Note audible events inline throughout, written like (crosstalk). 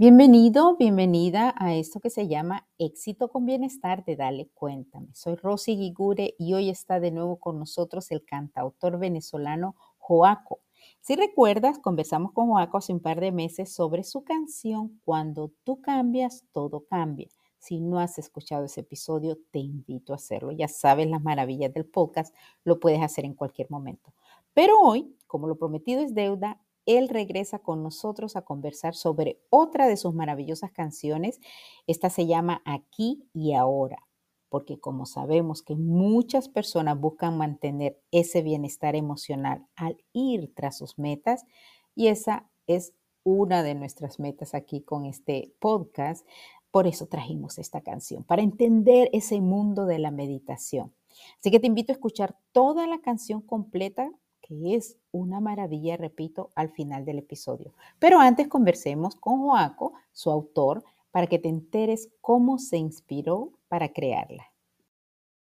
Bienvenido, bienvenida a esto que se llama Éxito con Bienestar de Dale Cuéntame. Soy Rosy Guigure y hoy está de nuevo con nosotros el cantautor venezolano Joaco. Si recuerdas, conversamos con Joaco hace un par de meses sobre su canción Cuando tú cambias, todo cambia. Si no has escuchado ese episodio, te invito a hacerlo. Ya sabes las maravillas del podcast, lo puedes hacer en cualquier momento. Pero hoy, como lo prometido es deuda, él regresa con nosotros a conversar sobre otra de sus maravillosas canciones. Esta se llama Aquí y Ahora, porque como sabemos que muchas personas buscan mantener ese bienestar emocional al ir tras sus metas, y esa es una de nuestras metas aquí con este podcast. Por eso trajimos esta canción, para entender ese mundo de la meditación. Así que te invito a escuchar toda la canción completa es una maravilla, repito, al final del episodio. Pero antes conversemos con Joaco, su autor, para que te enteres cómo se inspiró para crearla.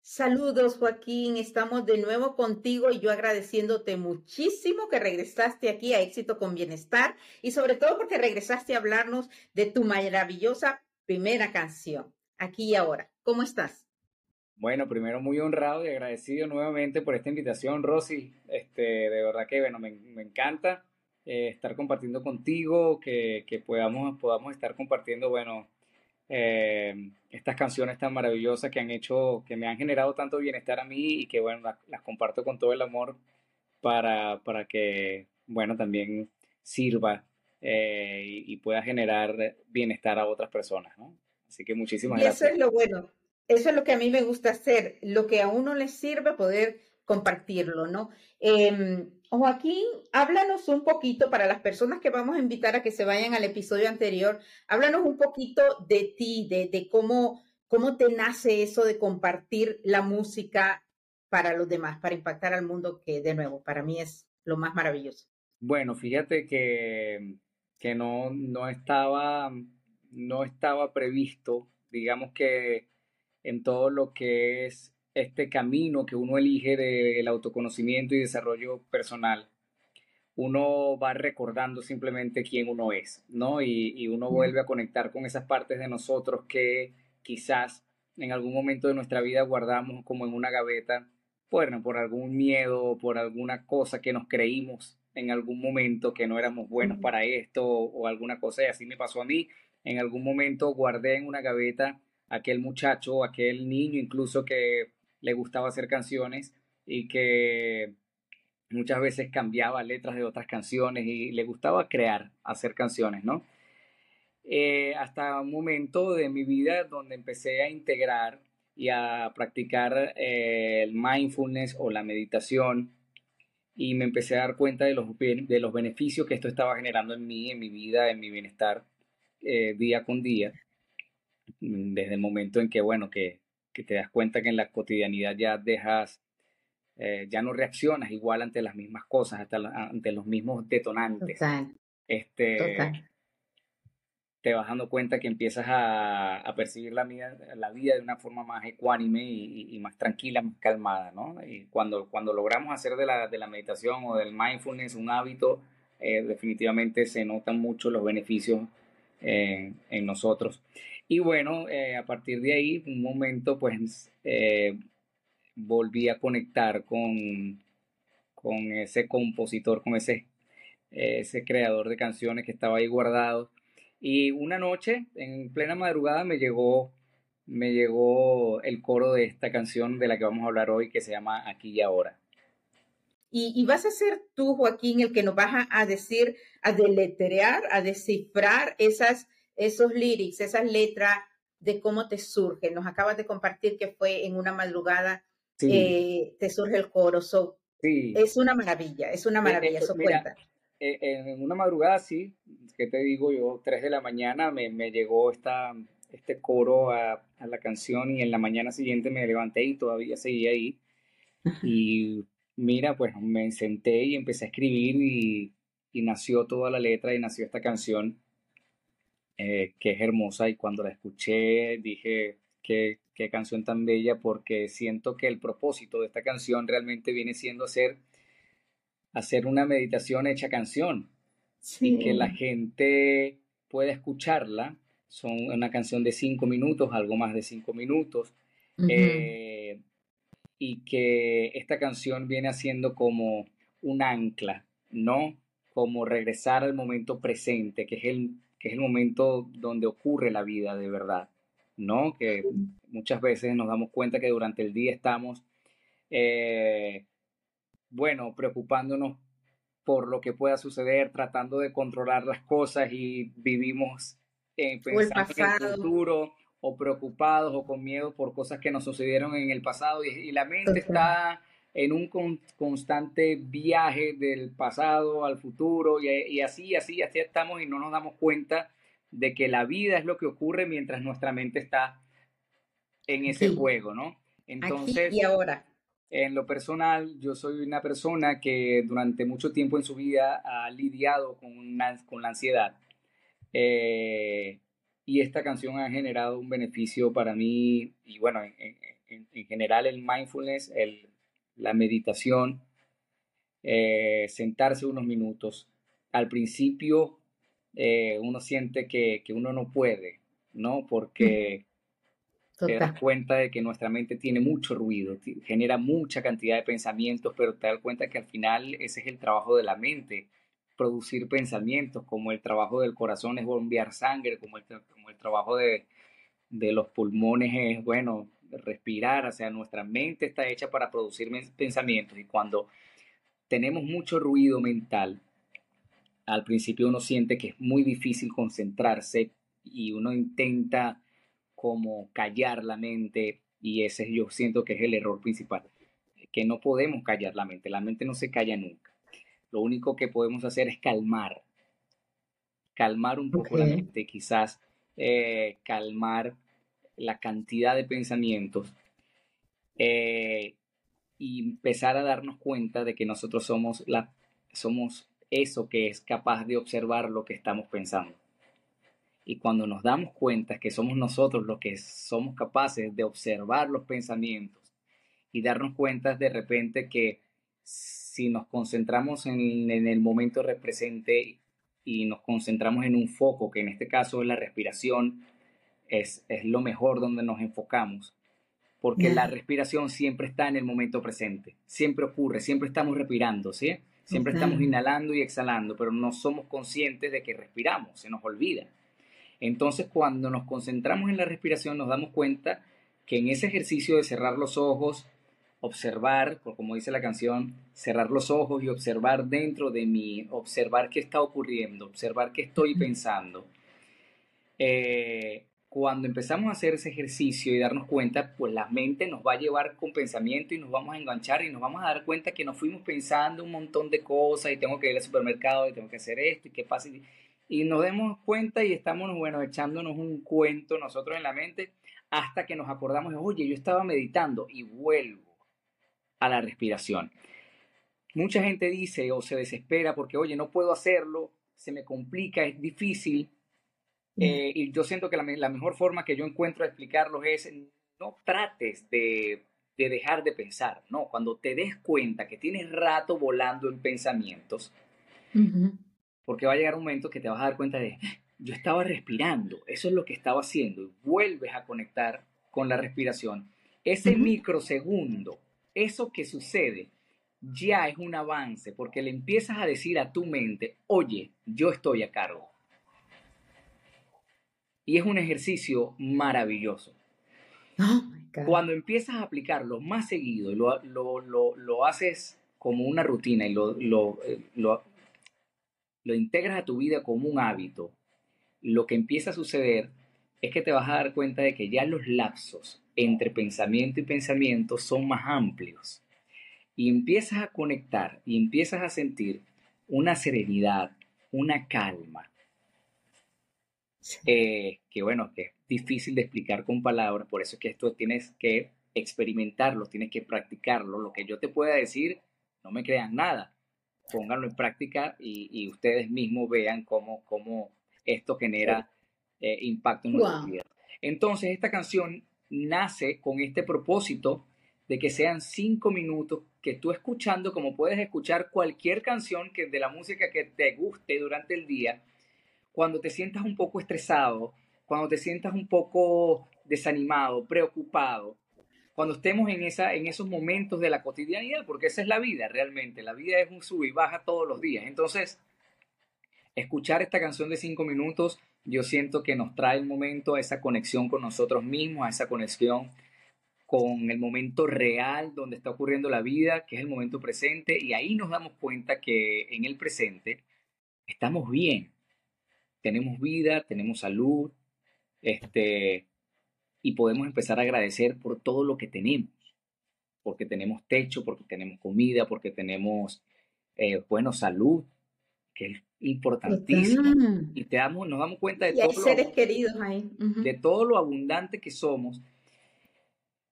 Saludos Joaquín, estamos de nuevo contigo y yo agradeciéndote muchísimo que regresaste aquí a Éxito con Bienestar y sobre todo porque regresaste a hablarnos de tu maravillosa primera canción, aquí y ahora. ¿Cómo estás? Bueno, primero muy honrado y agradecido nuevamente por esta invitación, Rosy. Este, de verdad que bueno, me, encanta eh, estar compartiendo contigo, que, podamos, podamos estar compartiendo, bueno, eh, estas canciones tan maravillosas que han hecho, que me han generado tanto bienestar a mí y que bueno, las, comparto con todo el amor para, para que, bueno, también sirva eh, y, pueda generar bienestar a otras personas, ¿no? Así que muchísimas gracias. Y eso es lo bueno, eso es lo que a mí me gusta hacer, lo que a uno le sirve poder compartirlo, ¿no? Eh, Joaquín, háblanos un poquito para las personas que vamos a invitar a que se vayan al episodio anterior, háblanos un poquito de ti, de, de cómo, cómo te nace eso de compartir la música para los demás, para impactar al mundo, que de nuevo, para mí es lo más maravilloso. Bueno, fíjate que, que no, no, estaba, no estaba previsto, digamos que en todo lo que es este camino que uno elige del autoconocimiento y desarrollo personal, uno va recordando simplemente quién uno es, ¿no? Y, uno vuelve a conectar con esas partes de nosotros que quizás en algún momento de nuestra vida guardamos como en una gaveta, bueno, por algún miedo, por alguna cosa que nos creímos en algún momento que no éramos buenos para esto o alguna cosa, y así me pasó a mí. En algún momento guardé en una gaveta aquel muchacho, aquel niño incluso que le gustaba hacer canciones y que muchas veces cambiaba letras de otras canciones y le gustaba crear, hacer canciones, ¿no? Eh, hasta un momento de mi vida donde empecé a integrar y a practicar eh, el mindfulness o la meditación y me empecé a dar cuenta de los, de los beneficios que esto estaba generando en mí, en mi vida, en mi bienestar eh, día con día. Mm, desde el momento en que, bueno, que, te das cuenta que en la cotidianidad ya dejas, eh, ya no reaccionas igual ante las mismas cosas, hasta ante los mismos detonantes. Este, Te vas dando cuenta que empiezas a, percibir la vida, la vida de una forma más ecuánime y, más tranquila, más calmada, ¿no? Y cuando, cuando logramos hacer de la, de la meditación o del mindfulness un hábito, eh, definitivamente se notan mucho los beneficios en nosotros. Y bueno, eh, a partir de ahí, un momento, pues eh, volví a conectar con, con ese compositor, con ese, ese creador de canciones que estaba ahí guardado. Y una noche, en plena madrugada, me llegó, me llegó el coro de esta canción de la que vamos a hablar hoy, que se llama Aquí y Ahora. Y, y, vas a ser tú, Joaquín, el que nos vas a decir, a deletrear, a descifrar esas esos lyrics, esas letras de cómo te surgen. Nos acabas de compartir que fue en una madrugada, eh, te surge el coro. sí. Es una maravilla, es una maravilla, eso, cuenta. Eh, en una madrugada, sí, que te digo yo, tres de la mañana me, llegó esta, este coro a, la canción y en la mañana siguiente me levanté y todavía seguía ahí. Y mira, pues me senté y empecé a escribir y, y nació toda la letra y nació esta canción eh, que es hermosa y cuando la escuché dije qué, qué canción tan bella porque siento que el propósito de esta canción realmente viene siendo hacer, hacer una meditación hecha canción y que la gente pueda escucharla. Son una canción de cinco minutos, algo más de cinco minutos. Eh, y que esta canción viene haciendo como un ancla, ¿no? Como regresar al momento presente, que es el, que es el momento donde ocurre la vida de verdad, ¿no? Que muchas veces nos damos cuenta que durante el día estamos, eh, bueno, preocupándonos por lo que pueda suceder, tratando de controlar las cosas y vivimos en pensando en el futuro o preocupados o con miedo por cosas que nos sucedieron en el pasado y, la mente está en un constante viaje del pasado al futuro y, y, así, así, así estamos y no nos damos cuenta de que la vida es lo que ocurre mientras nuestra mente está en ese juego, ¿no? Entonces, y ahora. En lo personal, yo soy una persona que durante mucho tiempo en su vida ha lidiado con, con la ansiedad. Eh, y esta canción ha generado un beneficio para mí y bueno, en, general el mindfulness, el, la meditación, eh, sentarse unos minutos. Al principio eh, uno siente que, que, uno no puede, ¿no? Porque (laughs) te das cuenta de que nuestra mente tiene mucho ruido, genera mucha cantidad de pensamientos, pero te das cuenta que al final ese es el trabajo de la mente producir pensamientos, como el trabajo del corazón es bombear sangre, como el, como el trabajo de, de los pulmones es, bueno, respirar, o sea, nuestra mente está hecha para producir pensamientos y cuando tenemos mucho ruido mental, al principio uno siente que es muy difícil concentrarse y uno intenta como callar la mente y ese yo siento que es el error principal, que no podemos callar la mente, la mente no se calla nunca. Lo único que podemos hacer es calmar, calmar un poco la mente, quizás eh, calmar la cantidad de pensamientos eh, y empezar a darnos cuenta de que nosotros somos, la, somos eso que es capaz de observar lo que estamos pensando. Y cuando nos damos cuenta que somos nosotros los que somos capaces de observar los pensamientos y darnos cuenta de repente que si nos concentramos en, el momento presente y nos concentramos en un foco, que en este caso es la respiración, es, es lo mejor donde nos enfocamos, porque la respiración siempre está en el momento presente, siempre ocurre, siempre estamos respirando, ¿sí? Siempre estamos inhalando y exhalando, pero no somos conscientes de que respiramos, se nos olvida. Entonces, cuando nos concentramos en la respiración, nos damos cuenta que en ese ejercicio de cerrar los ojos, observar, como dice la canción, cerrar los ojos y observar dentro de mí, observar qué está ocurriendo, observar qué estoy pensando. Eh, cuando empezamos a hacer ese ejercicio y darnos cuenta, pues la mente nos va a llevar con pensamiento y nos vamos a enganchar y nos vamos a dar cuenta que nos fuimos pensando un montón de cosas y tengo que ir al supermercado y tengo que hacer esto y qué pasa. Y, nos demos cuenta y estamos, bueno, echándonos un cuento nosotros en la mente hasta que nos acordamos, oye, yo estaba meditando y vuelvo a la respiración. Mucha gente dice o se desespera porque, oye, no puedo hacerlo, se me complica, es difícil. Eh, y yo siento que la, mejor forma que yo encuentro de explicarlo es, no trates de, dejar de pensar, ¿no? Cuando te des cuenta que tienes rato volando en pensamientos, porque va a llegar un momento que te vas a dar cuenta de, yo estaba respirando, eso es lo que estaba haciendo, y vuelves a conectar con la respiración. Ese microsegundo eso que sucede ya es un avance porque le empiezas a decir a tu mente, oye, yo estoy a cargo. Y es un ejercicio maravilloso. Oh Cuando empiezas a aplicarlo más seguido y lo, lo, haces como una rutina y lo, eh, lo, lo integras a tu vida como un hábito, lo que empieza a suceder es que te vas a dar cuenta de que ya los lapsos entre pensamiento y pensamiento son más amplios. Y empiezas a conectar y empiezas a sentir una serenidad, una calma, eh, que bueno, que es difícil de explicar con palabras, por eso es que esto tienes que experimentarlo, tienes que practicarlo. Lo que yo te pueda decir, no me crean nada, pónganlo en práctica y, ustedes mismos vean cómo, cómo esto genera eh, impacto en nuestra vida. Entonces, esta canción nace con este propósito de que sean cinco minutos que tú escuchando, como puedes escuchar cualquier canción que de la música que te guste durante el día, cuando te sientas un poco estresado, cuando te sientas un poco desanimado, preocupado, cuando estemos en, esa, en esos momentos de la cotidianidad, porque esa es la vida realmente, la vida es un sub y baja todos los días. Entonces, escuchar esta canción de cinco minutos, yo siento que nos trae el momento a esa conexión con nosotros mismos, a esa conexión con el momento real donde está ocurriendo la vida, que es el momento presente, y ahí nos damos cuenta que en el presente estamos bien, tenemos vida, tenemos salud, este, y podemos empezar a agradecer por todo lo que tenemos, porque tenemos techo, porque tenemos comida, porque tenemos, eh, bueno, salud, que es importantísimo. Y te damos, nos damos cuenta de, todo seres queridos ahí. de todo lo abundante que somos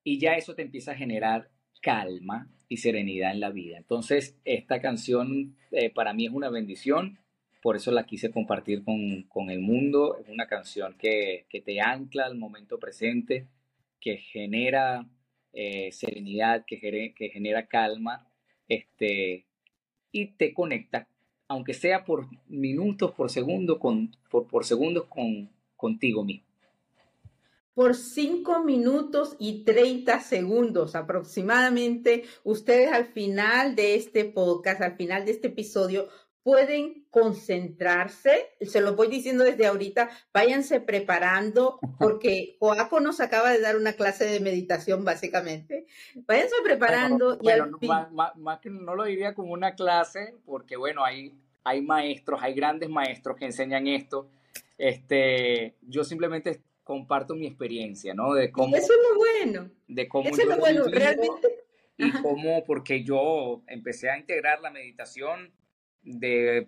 y ya eso te empieza a generar calma y serenidad en la vida. Entonces, esta canción eh, para mí es una bendición, por eso la quise compartir con, el mundo. Es una canción que, te ancla al momento presente, que genera eh, serenidad, que, que genera calma, este, y te conecta, aunque sea por minutos, por segundos, con, por, por segundos con, contigo mismo por 5 minutos y 30 segundos aproximadamente. Ustedes al final de este podcast, al final de este episodio, pueden concentrarse, se lo voy diciendo desde ahorita, váyanse preparando, porque Joaco nos acaba de dar una clase de meditación, básicamente. Váyanse preparando. y al más, que no lo diría como una clase, porque bueno, hay, hay maestros, hay grandes maestros que enseñan esto. Este, yo simplemente comparto mi experiencia, ¿no? De cómo, eso es lo bueno. De cómo eso es lo bueno, realmente. Y cómo, porque yo empecé a integrar la meditación de,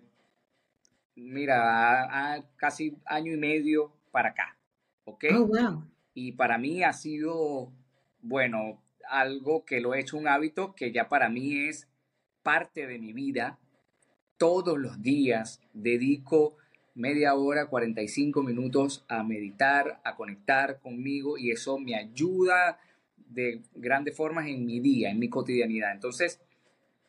mira, a, casi año y medio para acá, ¿ok? Oh, wow. Y para mí ha sido, bueno, algo que lo he hecho un hábito que ya para mí es parte de mi vida. Todos los días dedico media hora, 45 minutos a meditar, a conectar conmigo y eso me ayuda de grandes formas en mi día, en mi cotidianidad. Entonces,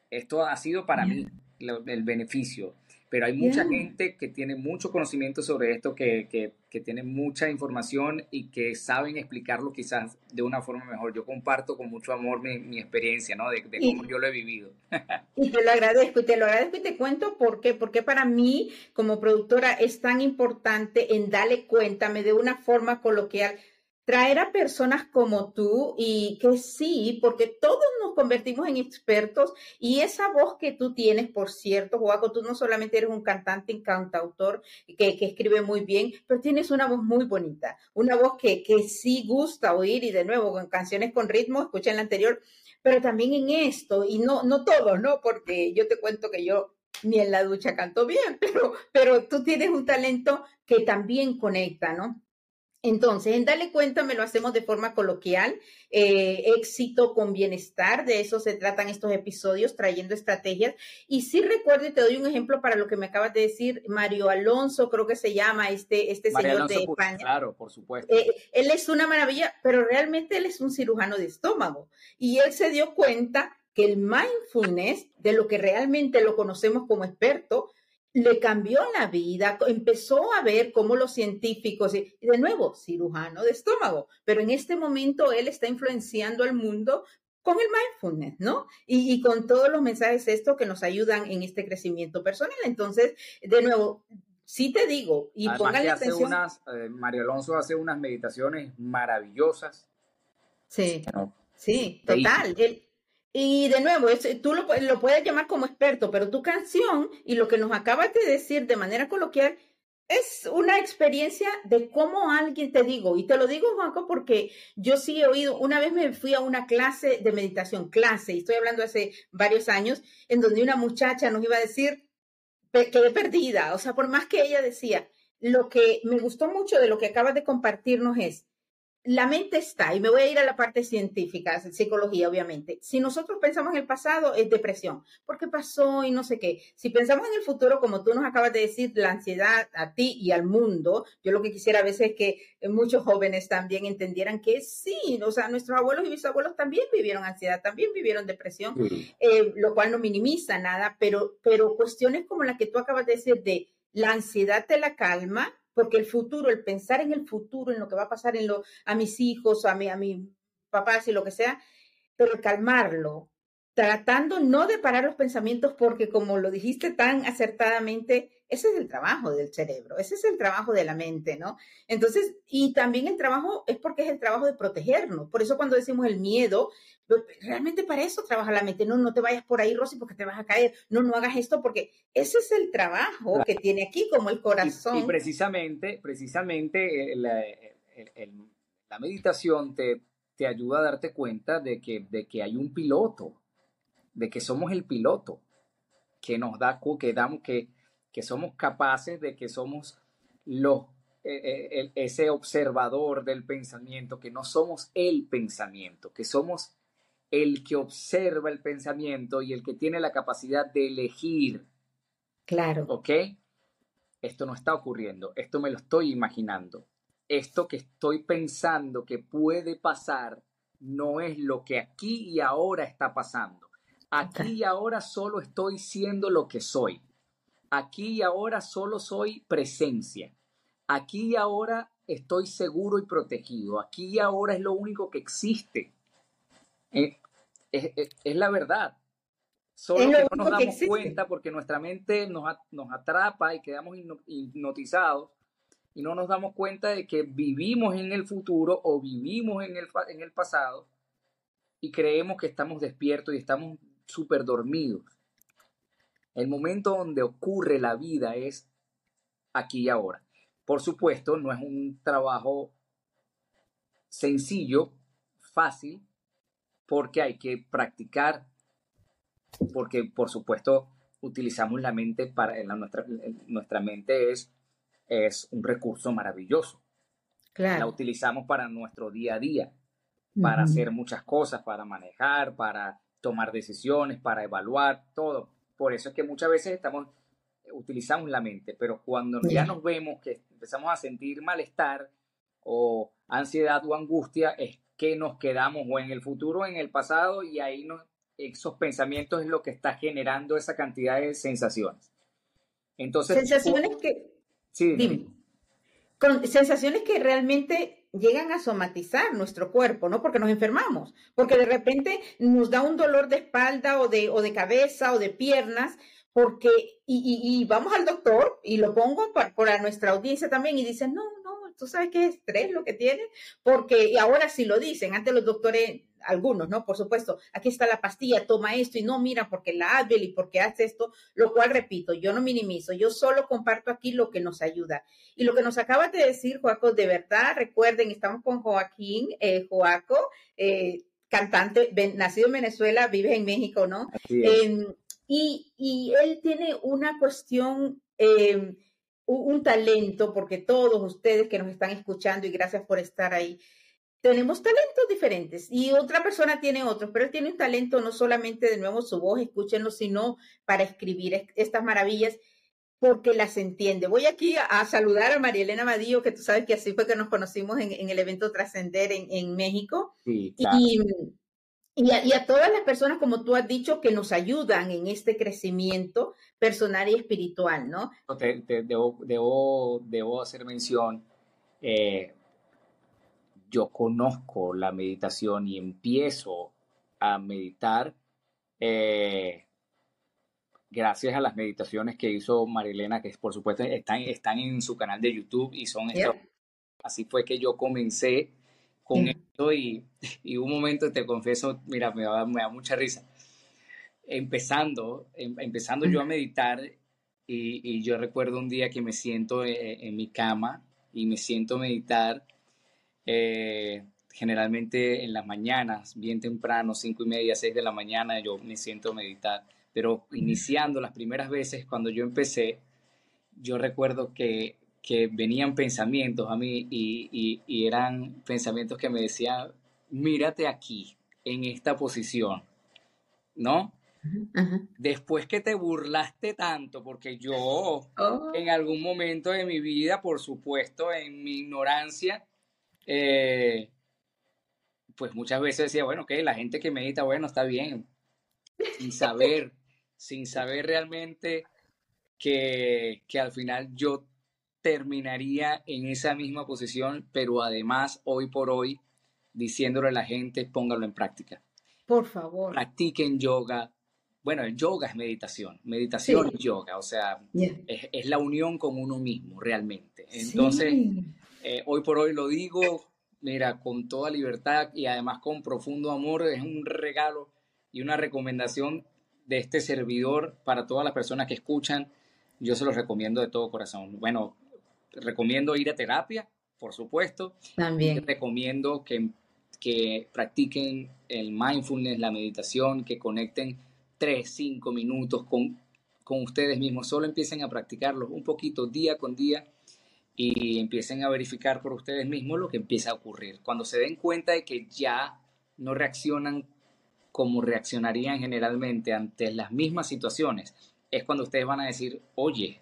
esto ha sido para mí el beneficio pero hay mucha gente que tiene mucho conocimiento sobre esto, que, que, que, tiene mucha información y que saben explicarlo quizás de una forma mejor. Yo comparto con mucho amor mi, mi experiencia, ¿no? De, de cómo yo lo he vivido. (laughs) y te lo agradezco, y te lo agradezco y te cuento por qué, porque para mí como productora es tan importante en darle cuéntame de una forma coloquial traer a personas como tú y que sí, porque todos nos convertimos en expertos y esa voz que tú tienes, por cierto, Joaco, tú no solamente eres un cantante y cantautor que, que escribe muy bien, pero tienes una voz muy bonita, una voz que, que sí gusta oír y de nuevo con canciones con ritmo, escuchen la anterior, pero también en esto, y no, no todos, ¿no? Porque yo te cuento que yo ni en la ducha canto bien, (laughs) pero, pero tú tienes un talento que también conecta, ¿no? Entonces, en Dale Cuenta me lo hacemos de forma coloquial, eh, éxito con bienestar, de eso se tratan estos episodios, trayendo estrategias. Y sí recuerdo, y te doy un ejemplo para lo que me acabas de decir, Mario Alonso, creo que se llama este, este señor de España. Claro, por supuesto. Eh, él es una maravilla, pero realmente él es un cirujano de estómago. Y él se dio cuenta que el mindfulness, de lo que realmente lo conocemos como experto, le cambió la vida, empezó a ver cómo los científicos, y de nuevo, cirujano de estómago, pero en este momento él está influenciando al mundo con el mindfulness, ¿no? Y, con todos los mensajes estos que nos ayudan en este crecimiento personal. Entonces, de nuevo, sí te digo, y póngale atención. Eh, Mario Alonso hace unas meditaciones maravillosas. Sí, sí, total. Y de nuevo, tú lo, lo, puedes llamar como experto, pero tu canción y lo que nos acabas de decir de manera coloquial es una experiencia de cómo alguien te digo, y te lo digo, Juanco, porque yo sí he oído, una vez me fui a una clase de meditación, clase, y estoy hablando hace varios años, en donde una muchacha nos iba a decir, quedé perdida, o sea, por más que ella decía, lo que me gustó mucho de lo que acabas de compartirnos es, la mente está, y me voy a ir a la parte científica, psicología, obviamente. Si nosotros pensamos en el pasado, es depresión, porque pasó y no sé qué. Si pensamos en el futuro, como tú nos acabas de decir, la ansiedad a ti y al mundo, yo lo que quisiera a veces es que muchos jóvenes también entendieran que sí, o sea, nuestros abuelos y bisabuelos también vivieron ansiedad, también vivieron depresión, eh, lo cual no minimiza nada, pero, pero cuestiones como la que tú acabas de decir de la ansiedad te la calma, porque el futuro, el pensar en el futuro, en lo que va a pasar en lo, a mis hijos, a mi, a mi papás y lo que sea, pero calmarlo, tratando no de parar los pensamientos, porque como lo dijiste tan acertadamente, ese es el trabajo del cerebro, ese es el trabajo de la mente, ¿no? Entonces, y también el trabajo es porque es el trabajo de protegernos. Por eso cuando decimos el miedo, realmente para eso trabaja la mente. No, no te vayas por ahí, Rosy, porque te vas a caer. No, no hagas esto porque ese es el trabajo que tiene aquí como el corazón. Y, precisamente, precisamente la meditación te, te ayuda a darte cuenta de que, de que hay un piloto, de que somos el piloto, que nos da, que damos, que que somos capaces de que somos los, eh, eh, ese observador del pensamiento, que no somos el pensamiento, que somos el que observa el pensamiento y el que tiene la capacidad de elegir. Claro. ¿Ok? Esto no está ocurriendo, esto me lo estoy imaginando. Esto que estoy pensando que puede pasar no es lo que aquí y ahora está pasando. Aquí y ahora solo estoy siendo lo que soy. Aquí y ahora solo soy presencia. Aquí y ahora estoy seguro y protegido. Aquí y ahora es lo único que existe. Eh, es, la verdad. Solo que no nos damos cuenta porque nuestra mente nos, atrapa y quedamos hipnotizados y no nos damos cuenta de que vivimos en el futuro o vivimos en el, en el pasado y creemos que estamos despiertos y estamos súper dormidos. El momento donde ocurre la vida es aquí y ahora. Por supuesto, no es un trabajo sencillo, fácil, porque hay que practicar, porque por supuesto utilizamos la mente para nuestra, nuestra mente es, es un recurso maravilloso. La utilizamos para nuestro día a día, para hacer muchas cosas, para manejar, para tomar decisiones, para evaluar, todo. Por eso es que muchas veces estamos, utilizamos la mente, pero cuando ya nos vemos que empezamos a sentir malestar o ansiedad o angustia, es que nos quedamos o en el futuro o en el pasado y ahí nos, esos pensamientos es lo que está generando esa cantidad de sensaciones. Entonces, sensaciones que... Sí, dime. Con sensaciones que realmente llegan a somatizar nuestro cuerpo, ¿no? Porque nos enfermamos, porque de repente nos da un dolor de espalda o de, o de cabeza o de piernas, porque, y, vamos al doctor y lo pongo para, nuestra audiencia también y dicen, no, no, tú sabes es estrés lo que tiene, porque y ahora sí lo dicen, antes los doctores algunos, ¿no? Por supuesto, aquí está la pastilla, toma esto y no, mira, porque la Advil y porque hace esto, lo cual repito, yo no minimizo, yo solo comparto aquí lo que nos ayuda. Y lo que nos acaba de decir, Joaco, de verdad, recuerden, estamos con Joaquín, eh, Joaco, eh, cantante, nacido en Venezuela, vive en México, ¿no? Em, y, y, él tiene una cuestión, em, un talento, porque todos ustedes que nos están escuchando y gracias por estar ahí, tenemos talentos diferentes y otra persona tiene otros, pero él tiene un talento no solamente de nuevo su voz, escúchenlo, sino para escribir estas maravillas porque las entiende. Voy aquí a, saludar a María Elena Madillo, que tú sabes que así fue que nos conocimos en, el evento Trascender en, México. y, y, a, todas las personas, como tú has dicho, que nos ayudan en este crecimiento personal y espiritual, ¿no? debo, debo, debo, hacer mención. Eh, yo conozco la meditación y empiezo a meditar eh, gracias a las meditaciones que hizo Marilena, que por supuesto están, están en su canal de YouTube y son Así fue que yo comencé con esto y, y, un momento te confieso, mira, me da, me da mucha risa. Empezando, em, empezando yo a meditar y, y, yo recuerdo un día que me siento eh, en mi cama y me siento a meditar eh, generalmente en las mañanas, bien temprano, cinco y media, seis de la mañana, yo me siento a meditar. Pero iniciando las primeras veces, cuando yo empecé, yo recuerdo que, que venían pensamientos a mí y, y, eran pensamientos que me decían, mírate aquí, en esta posición, ¿no? Después que te burlaste tanto, porque yo oh. en algún momento de mi vida, por supuesto, en mi ignorancia, eh, pues muchas veces decía, bueno, que la gente que medita, bueno, está bien, sin saber, (laughs) sin saber realmente que, que al final yo terminaría en esa misma posición, pero además hoy por hoy diciéndole a la gente, póngalo en práctica. Por favor. Practiquen yoga. Bueno, el yoga es meditación, meditación es yoga, o sea, es, la unión con uno mismo realmente. Entonces, eh, hoy por hoy lo digo, mira, con toda libertad y además con profundo amor, es un regalo y una recomendación de este servidor para todas las personas que escuchan. Yo se los recomiendo de todo corazón. Bueno, recomiendo ir a terapia, por supuesto. También. recomiendo que, que practiquen el mindfulness, la meditación, que conecten 3, 5 minutos con, con ustedes mismos. Solo empiecen a practicarlo un poquito día con día y empiecen a verificar por ustedes mismos lo que empieza a ocurrir. Cuando se den cuenta de que ya no reaccionan como reaccionarían generalmente ante las mismas situaciones, es cuando ustedes van a decir, oye,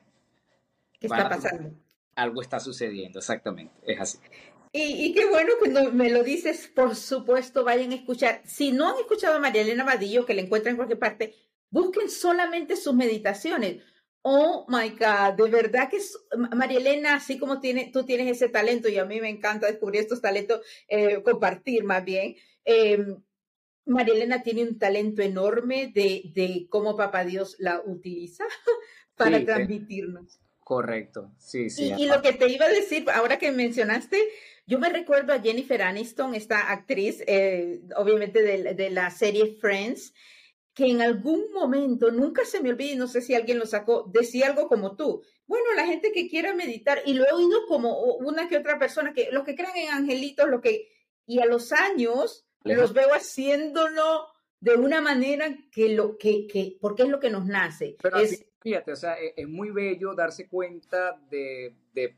¿qué está pasando? Algo está sucediendo, exactamente, es así. Y, qué bueno cuando me lo dices, por supuesto, vayan a escuchar. Si no han escuchado a María Elena Vadillo, que la encuentran en cualquier parte, busquen solamente sus meditaciones. Oh my God, de verdad que es, María Elena, así como tiene, tú tienes ese talento y a mí me encanta descubrir estos talentos, eh, compartir más bien. Eh, María Elena tiene un talento enorme de, de cómo Papá Dios la utiliza (laughs) para transmitirnos. Correcto, sí, sí. Y, y, lo que te iba a decir, ahora que mencionaste, yo me recuerdo a Jennifer Aniston, esta actriz, eh, obviamente de, la serie Friends, que en algún momento, nunca se me olvide, no sé si alguien lo sacó, decía algo como tú. Bueno, la gente que quiera meditar, y lo he oído como una que otra persona, que los que crean en angelitos, lo que, y a los años los veo haciéndolo de una manera que lo que, que porque es lo que nos nace. Pero es, fíjate, o sea, e, es, muy bello darse cuenta de, de,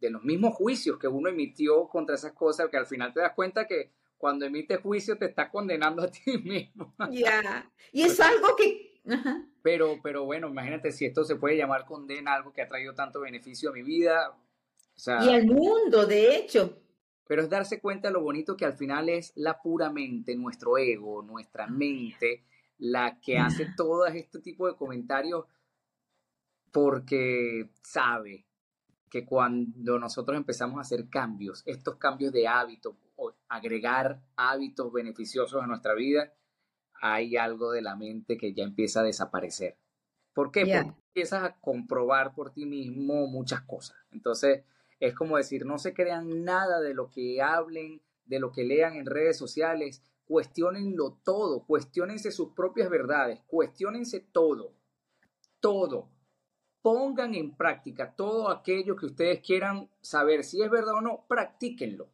de los mismos juicios que uno emitió contra esas cosas, que al final te das cuenta que cuando emites juicio te estás condenando a (laughs) ti mismo. Ya, y es algo que... Pero, pero bueno, imagínate si esto se puede llamar condena, algo que ha traído tanto beneficio a mi vida. y al mundo, de hecho. Pero es darse cuenta de lo bonito que al final es la pura mente, nuestro ego, nuestra mente, la que hace todo este tipo de comentarios porque sabe, que cuando nosotros empezamos a hacer cambios, estos cambios de hábito o agregar hábitos beneficiosos a nuestra vida, hay algo de la mente que ya empieza a desaparecer. ¿Por qué? Porque empiezas a comprobar por ti mismo muchas cosas. Entonces, es como decir, no se crean nada de lo que hablen, de lo que lean en redes sociales, cuestionenlo todo, cuestionense sus propias verdades, cuestionense todo, todo pongan en práctica todo aquello que ustedes quieran saber si es verdad o no, practíquenlo.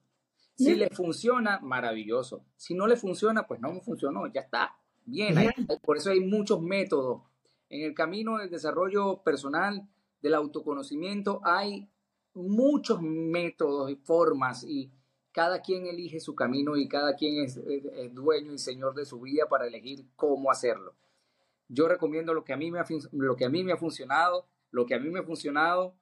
Si les funciona, maravilloso. Si no les funciona, pues no funcionó, ya está. Bien, por eso hay muchos métodos. En el camino del desarrollo personal, del autoconocimiento, hay muchos métodos y formas y cada quien elige su camino y cada quien es, dueño y señor de su vida para elegir cómo hacerlo. Yo recomiendo lo que a mí me ha, lo que a mí me ha funcionado lo que a mí me ha funcionado,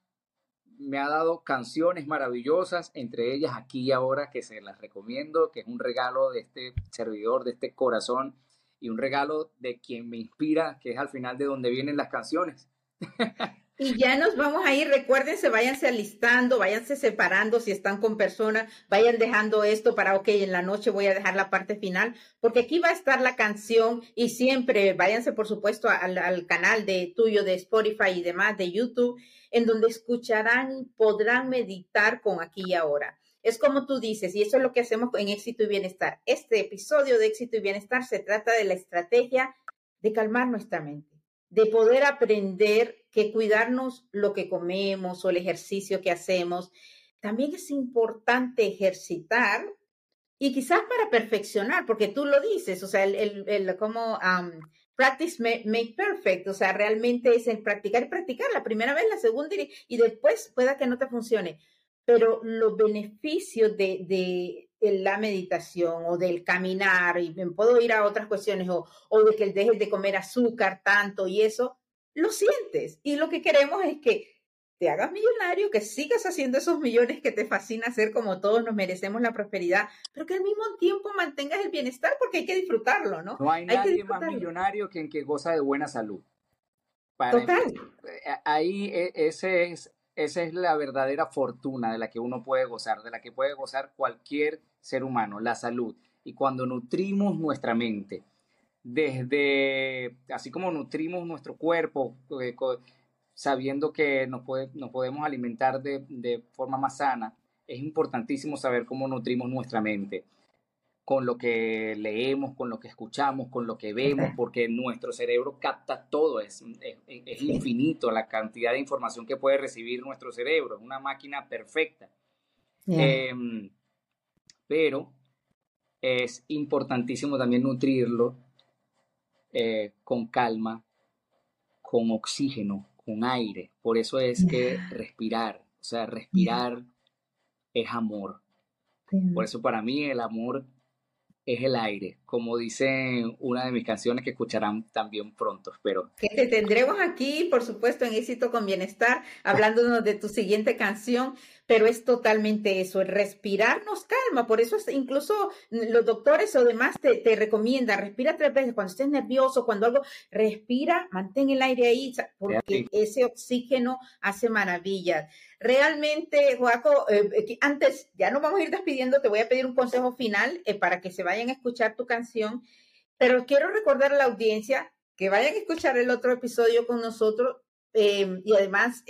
me ha dado canciones maravillosas, entre ellas aquí y ahora, que se las recomiendo, que es un regalo de este servidor, de este corazón, y un regalo de quien me inspira, que es al final de donde vienen las canciones. (laughs) Y ya nos vamos a ir, recuérdense, váyanse alistando, váyanse separando si están con personas, vayan dejando esto para, ok, en la noche voy a dejar la parte final, porque aquí va a estar la canción y siempre váyanse, por supuesto, al, canal de tuyo de Spotify y demás, de YouTube, en donde escucharán y podrán meditar con aquí y ahora. Es como tú dices, y eso es lo que hacemos en éxito y bienestar. Este episodio de éxito y bienestar se trata de la estrategia de calmar nuestra mente de poder aprender que cuidarnos lo que comemos o el ejercicio que hacemos. También es importante ejercitar y quizás para perfeccionar, porque tú lo dices, o sea, el, el, como practice make, perfect, o sea, realmente es el practicar y practicar la primera vez, la segunda y, después pueda que no te funcione. Pero los beneficios de la meditación o del caminar y me puedo ir a otras cuestiones o, o de que dejes de comer azúcar tanto y eso, lo sientes. Y lo que queremos es que te hagas millonario, que sigas haciendo esos millones que te fascina hacer como todos nos merecemos la prosperidad, pero que al mismo tiempo mantengas el bienestar porque hay que disfrutarlo, ¿no? No hay, nadie más millonario que en que goza de buena salud. Total. Eh, ahí e, ese es, esa es la verdadera fortuna de la que uno puede gozar, de la que puede gozar cualquier ser humano, la salud. Y cuando nutrimos nuestra mente, desde, así como nutrimos nuestro cuerpo, eh, sabiendo que nos, nos podemos alimentar de, de forma más sana, es importantísimo saber cómo nutrimos nuestra mente con lo que leemos, con lo que escuchamos, con lo que vemos, (laughs) porque nuestro cerebro capta todo, es, es, infinito la cantidad de información que puede recibir nuestro cerebro, es una máquina perfecta. Pero es importantísimo también nutrirlo eh, con calma, con oxígeno, con aire. Por eso es que (laughs) respirar, o sea, respirar es amor. Por eso para mí el amor es el aire, como dice una de mis canciones que escucharán también pronto, espero. Que te tendremos aquí, por supuesto, en Éxito con Bienestar, hablándonos de tu siguiente canción, pero es totalmente eso, el respirar nos calma, por eso incluso los doctores o demás te, te recomiendan, respira tres veces, cuando estés nervioso, cuando algo, respira, mantén el aire ahí, porque ese oxígeno hace maravillas. Realmente, Joaco, eh, eh, antes, ya nos vamos a ir despidiendo, te voy a pedir un consejo final eh, para que se vayan a escuchar tu canción, pero quiero recordar a la audiencia que vayan a escuchar el otro episodio con nosotros y además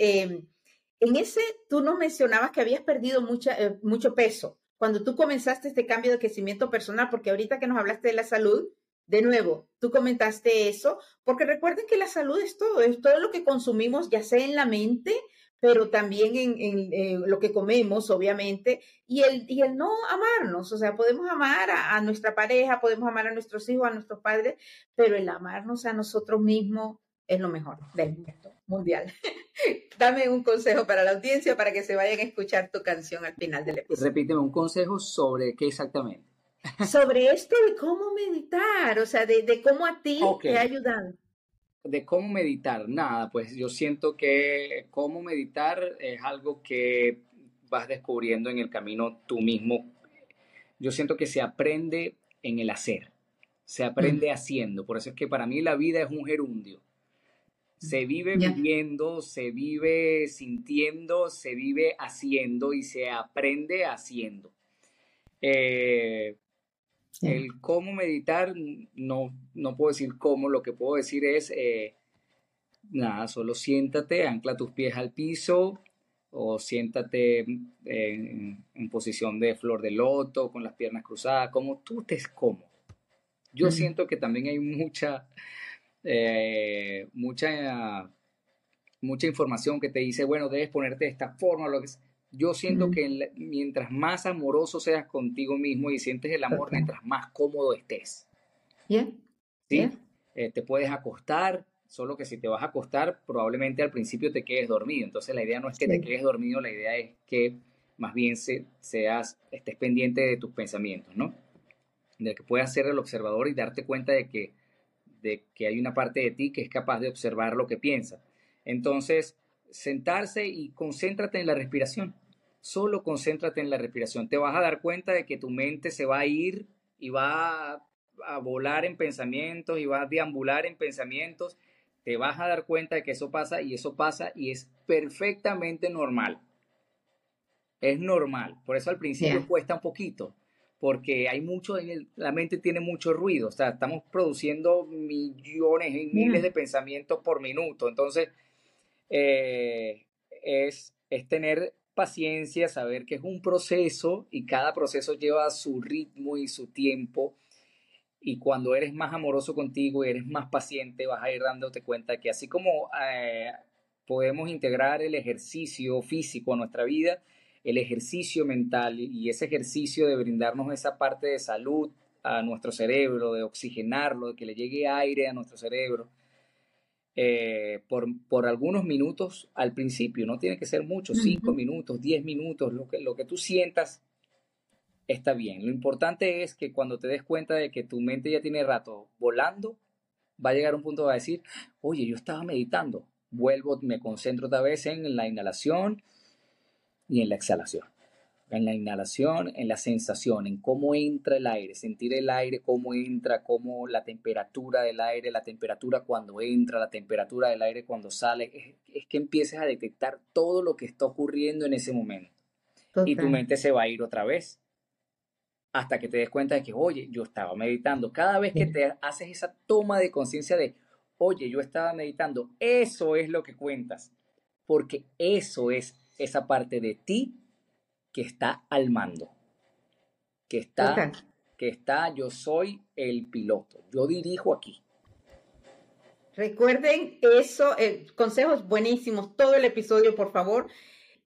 en ese, tú nos mencionabas que habías perdido mucha, eh, mucho peso. Cuando tú comenzaste este cambio de crecimiento personal, porque ahorita que nos hablaste de la salud, de nuevo, tú comentaste eso, porque recuerden que la salud es todo, es todo lo que consumimos, ya sea en la mente, pero también en, lo que comemos, obviamente, y el, y el no amarnos, o sea, podemos amar a, nuestra pareja, podemos amar a nuestros hijos, a nuestros padres, pero el amarnos a nosotros mismos es lo mejor del mundo mundial. (laughs) Dame un consejo para la audiencia para que se vayan a escuchar tu canción al final del episodio. Repíteme un consejo sobre qué exactamente. (laughs) Sobre esto de cómo meditar, o sea, de, cómo a ti te ha ayudado. De cómo meditar, nada, pues yo siento que cómo meditar es algo que vas descubriendo en el camino tú mismo. Yo siento que se aprende en el hacer, se aprende mm. haciendo, por eso es que para mí la vida es un gerundio se vive viviendo, se vive sintiendo, se vive haciendo y se aprende haciendo. Eh, el cómo meditar, no, no puedo decir cómo, lo que puedo decir es, eh, nada, solo siéntate, ancla tus pies al piso o siéntate en, en posición de flor de loto, con las piernas cruzadas, como tú estés cómodo. Yo siento que también hay mucha eh, mucha, mucha información que te dice, bueno, debes ponerte de esta forma. Lo que Yo siento que mientras más amoroso seas contigo mismo y sientes el amor, mientras más cómodo estés. Bien. ¿Sí? Eh, te puedes acostar, solo que si te vas a acostar, probablemente al principio te quedes dormido. Entonces la idea no es que te quedes dormido, la idea es que más bien se, seas, estés pendiente de tus pensamientos, ¿no? De que puedas ser el observador y darte cuenta de que de que hay una parte de ti que es capaz de observar lo que piensa. Entonces, sentarse y concéntrate en la respiración. Solo concéntrate en la respiración. Te vas a dar cuenta de que tu mente se va a ir y va a, volar en pensamientos y va a deambular en pensamientos. Te vas a dar cuenta de que eso pasa y eso pasa y es perfectamente normal. Es normal. Por eso al principio cuesta un poquito porque hay mucho, en la mente tiene mucho ruido, o sea, estamos produciendo millones y miles de pensamientos por minuto, entonces eh, es, es tener paciencia, saber que es un proceso y cada proceso lleva su ritmo y su tiempo. Y cuando eres más amoroso contigo y eres más paciente, vas a ir dándote cuenta que así como eh, podemos integrar el ejercicio físico a nuestra vida, el ejercicio mental y ese ejercicio de brindarnos esa parte de salud a nuestro cerebro, de oxigenarlo, de que le llegue aire a nuestro cerebro, eh, por, por, algunos minutos al principio, no tiene que ser mucho, cinco minutos, diez minutos, lo que, lo que tú sientas está bien. Lo importante es que cuando te des cuenta de que tu mente ya tiene rato volando, va a llegar un punto de decir, oye, yo estaba meditando, vuelvo, me concentro otra vez en la inhalación, y en la exhalación. en la inhalación, en la sensación, en cómo entra el aire, sentir el aire, cómo entra, cómo la temperatura del aire, la temperatura cuando entra, la temperatura del aire cuando sale, es, que empieces a detectar todo lo que está ocurriendo en ese momento. Y tu mente se va a ir otra vez hasta que te des cuenta de que, oye, yo estaba meditando. Cada vez que te haces esa toma de conciencia de, oye, yo estaba meditando, eso es lo que cuentas, porque eso es esa parte de ti que está al mando, que está, que está, yo soy el piloto, yo dirijo aquí. Recuerden eso, eh, consejos buenísimos, todo el episodio, por favor.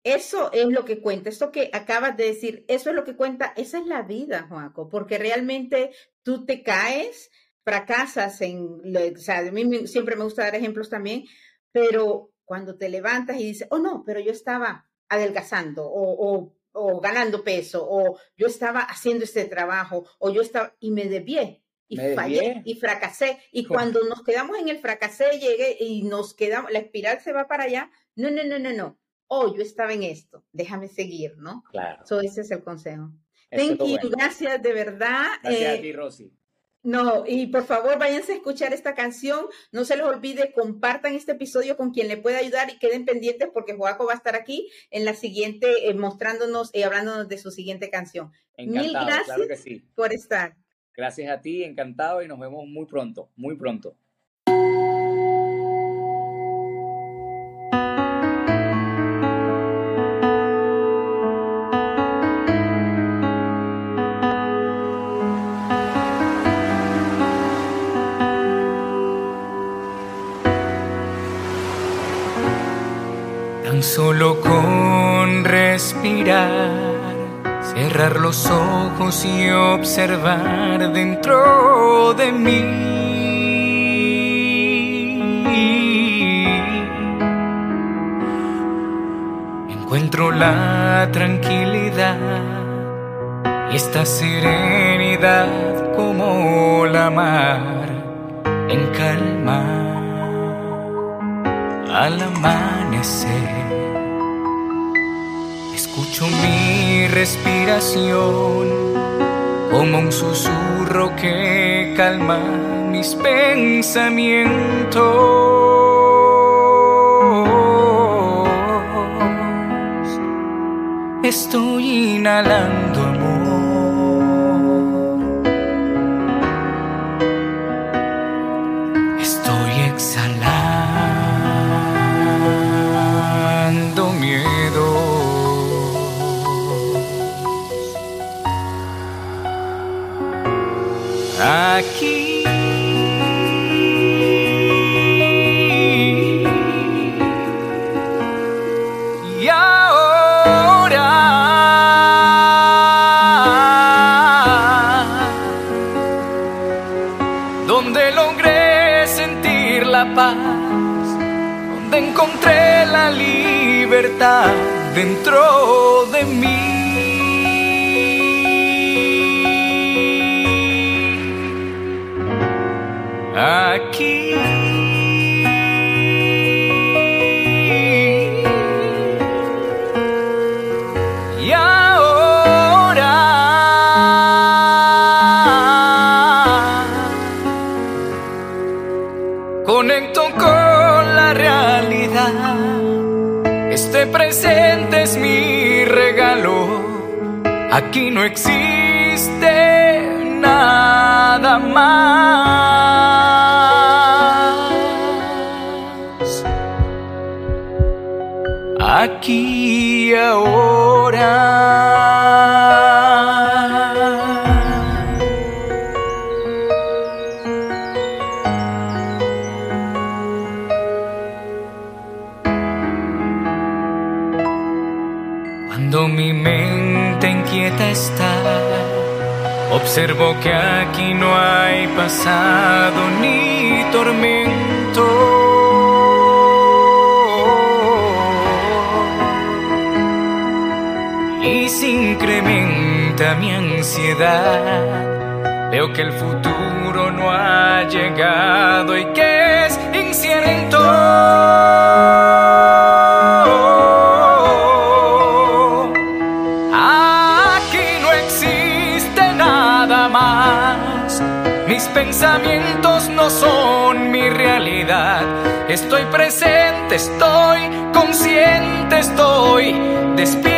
Eso es lo que cuenta, eso que acabas de decir, eso es lo que cuenta, esa es la vida, Joaco, porque realmente tú te caes, fracasas en, o sea, a mí siempre me gusta dar ejemplos también, pero cuando te levantas y dices, oh no, pero yo estaba adelgazando o o ganando peso, o yo estaba haciendo este trabajo, o yo estaba y me desvié y fallé y fracasé. Y cuando nos quedamos en el fracasé, llegué y nos quedamos, la espiral se va para allá. No, no, no, no, no. Oh, yo estaba en esto, déjame seguir, ¿no? Claro. So, ese es el consejo. Thank you, gracias de verdad. Gracias a eh, ti, Rosy. No, y por favor váyanse a escuchar esta canción. No se les olvide, compartan este episodio con quien le pueda ayudar y queden pendientes porque Joaco va a estar aquí en la siguiente, eh, mostrándonos y hablándonos de su siguiente canción. Mil gracias por estar. Gracias a ti, encantado y nos vemos muy pronto, muy pronto. Solo con respirar, cerrar los ojos y observar dentro de mí. Encuentro la tranquilidad y esta serenidad como la mar en calma al amanecer. Escucho mi respiración como un susurro que calma mis pensamientos. Estoy inhalando dentro de mí. aquí. Presente es mi regalo. Aquí no existe nada más. Aquí ahora. Observo que aquí no hay pasado ni tormento. Y se incrementa mi ansiedad. Veo que el futuro no ha llegado y que es incierto. Estoy presente, estoy consciente, estoy despierto.